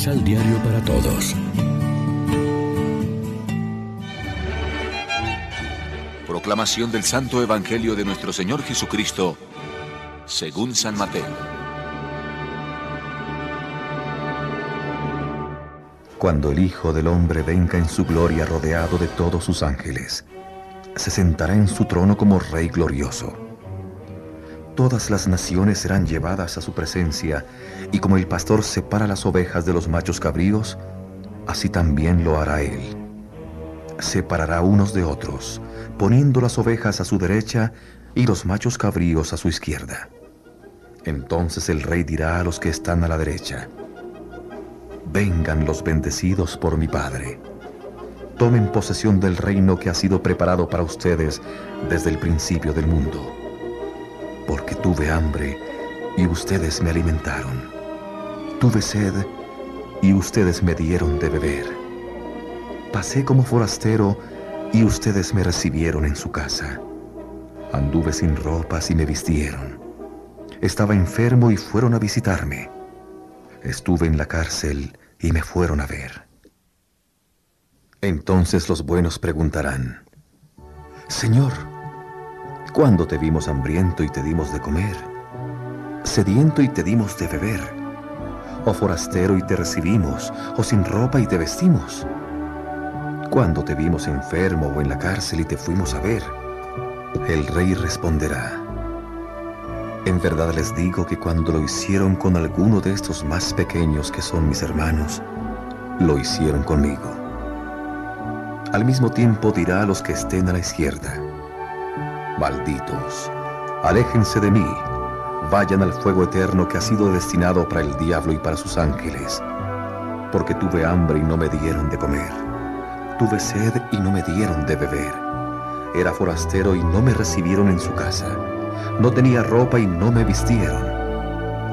Misal Diario para Todos. Proclamación del Santo Evangelio de nuestro Señor Jesucristo, según San Mateo. Cuando el Hijo del Hombre venga en su gloria rodeado de todos sus ángeles, se sentará en su trono como Rey glorioso. Todas las naciones serán llevadas a su presencia, y como el pastor separa las ovejas de los machos cabríos, así también lo hará él. Separará unos de otros, poniendo las ovejas a su derecha y los machos cabríos a su izquierda. Entonces el rey dirá a los que están a la derecha, Vengan los bendecidos por mi Padre. Tomen posesión del reino que ha sido preparado para ustedes desde el principio del mundo. Porque tuve hambre y ustedes me alimentaron. Tuve sed y ustedes me dieron de beber. Pasé como forastero y ustedes me recibieron en su casa. Anduve sin ropas y me vistieron. Estaba enfermo y fueron a visitarme. Estuve en la cárcel y me fueron a ver. Entonces los buenos preguntarán, Señor, ¿cuándo te vimos hambriento y te dimos de comer? Sediento y te dimos de beber? ¿O forastero y te recibimos? ¿O sin ropa y te vestimos? ¿Cuándo te vimos enfermo o en la cárcel y te fuimos a ver? El rey responderá, en verdad les digo que cuando lo hicieron con alguno de estos más pequeños que son mis hermanos, lo hicieron conmigo. Al mismo tiempo dirá a los que estén a la izquierda, Malditos, aléjense de mí, vayan al fuego eterno que ha sido destinado para el diablo y para sus ángeles, porque tuve hambre y no me dieron de comer, tuve sed y no me dieron de beber, era forastero y no me recibieron en su casa. No tenía ropa y no me vistieron.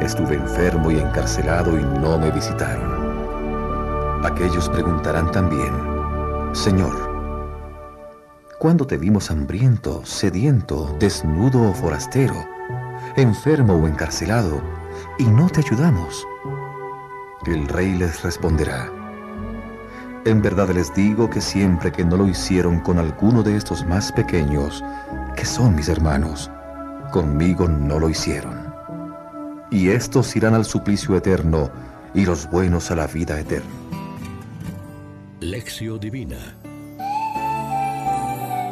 Estuve enfermo y encarcelado y no me visitaron. Aquellos preguntarán también, Señor, ¿cuándo te vimos hambriento, sediento, desnudo o forastero, enfermo o encarcelado, y no te ayudamos? El rey les responderá, en verdad les digo que siempre que no lo hicieron con alguno de estos más pequeños, que son mis hermanos, conmigo no lo hicieron. Y estos irán al suplicio eterno y los buenos a la vida eterna. Lección Divina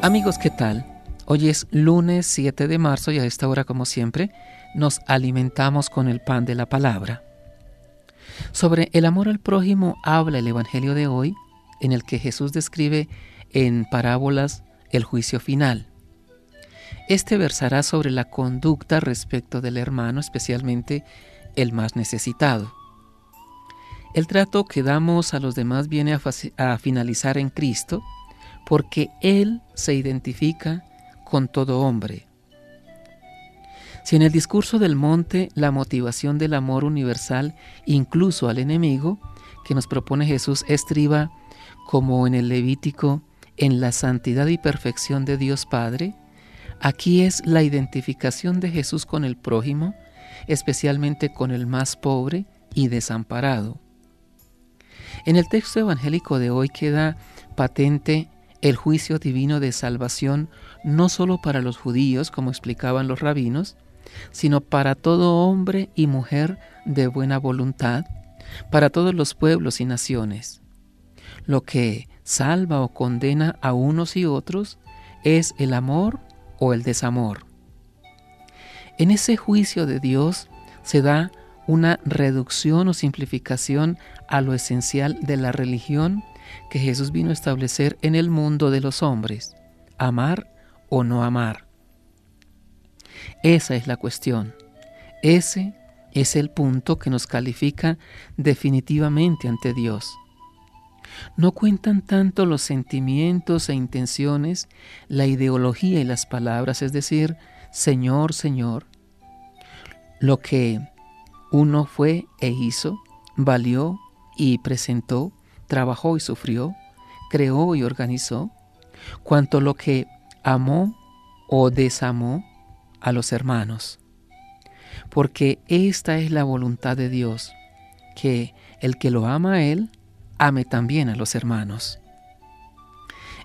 Amigos, ¿qué tal? Hoy es lunes 7 de marzo y a esta hora, como siempre, nos alimentamos con el pan de la palabra. Sobre el amor al prójimo habla el Evangelio de hoy, en el que Jesús describe en parábolas el juicio final. Este versará sobre la conducta respecto del hermano, especialmente el más necesitado. El trato que damos a los demás viene a, finalizar en Cristo porque Él se identifica con todo hombre. Si en el discurso del monte la motivación del amor universal, incluso al enemigo, que nos propone Jesús, estriba, como en el Levítico, en la santidad y perfección de Dios Padre, Aquí es la identificación de Jesús con el prójimo, especialmente con el más pobre y desamparado. En el texto evangélico de hoy queda patente el juicio divino de salvación no solo para los judíos, como explicaban los rabinos, sino para todo hombre y mujer de buena voluntad, para todos los pueblos y naciones. Lo que salva o condena a unos y otros es el amor o el desamor. En ese juicio de Dios se da una reducción o simplificación a lo esencial de la religión que Jesús vino a establecer en el mundo de los hombres, amar o no amar. Esa es la cuestión. Ese es el punto que nos califica definitivamente ante Dios. No cuentan tanto los sentimientos e intenciones, la ideología y las palabras, es decir, Señor, Señor. Lo que uno fue e hizo, valió y presentó, trabajó y sufrió, creó y organizó, cuanto lo que amó o desamó a los hermanos. Porque esta es la voluntad de Dios, que el que lo ama a Él, ame también a los hermanos.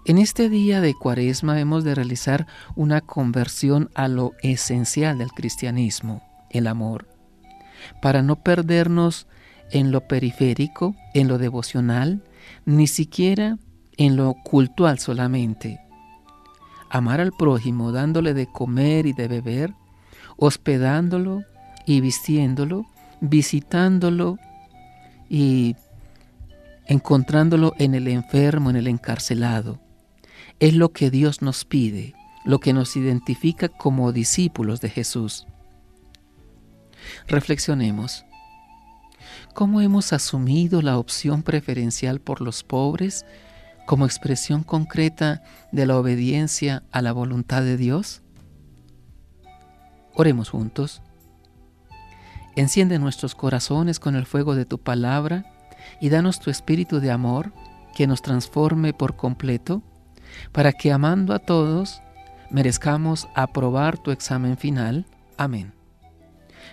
En este día de Cuaresma hemos de realizar una conversión a lo esencial del cristianismo, el amor, para no perdernos en lo periférico, en lo devocional, ni siquiera en lo cultual solamente. Amar al prójimo dándole de comer y de beber, hospedándolo y vistiéndolo, visitándolo y encontrándolo en el enfermo, en el encarcelado. Es lo que Dios nos pide, lo que nos identifica como discípulos de Jesús. Reflexionemos. ¿Cómo hemos asumido la opción preferencial por los pobres como expresión concreta de la obediencia a la voluntad de Dios? Oremos juntos. Enciende nuestros corazones con el fuego de tu palabra y danos tu espíritu de amor que nos transforme por completo, para que amando a todos merezcamos aprobar tu examen final. Amén.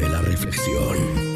Vive la reflexión.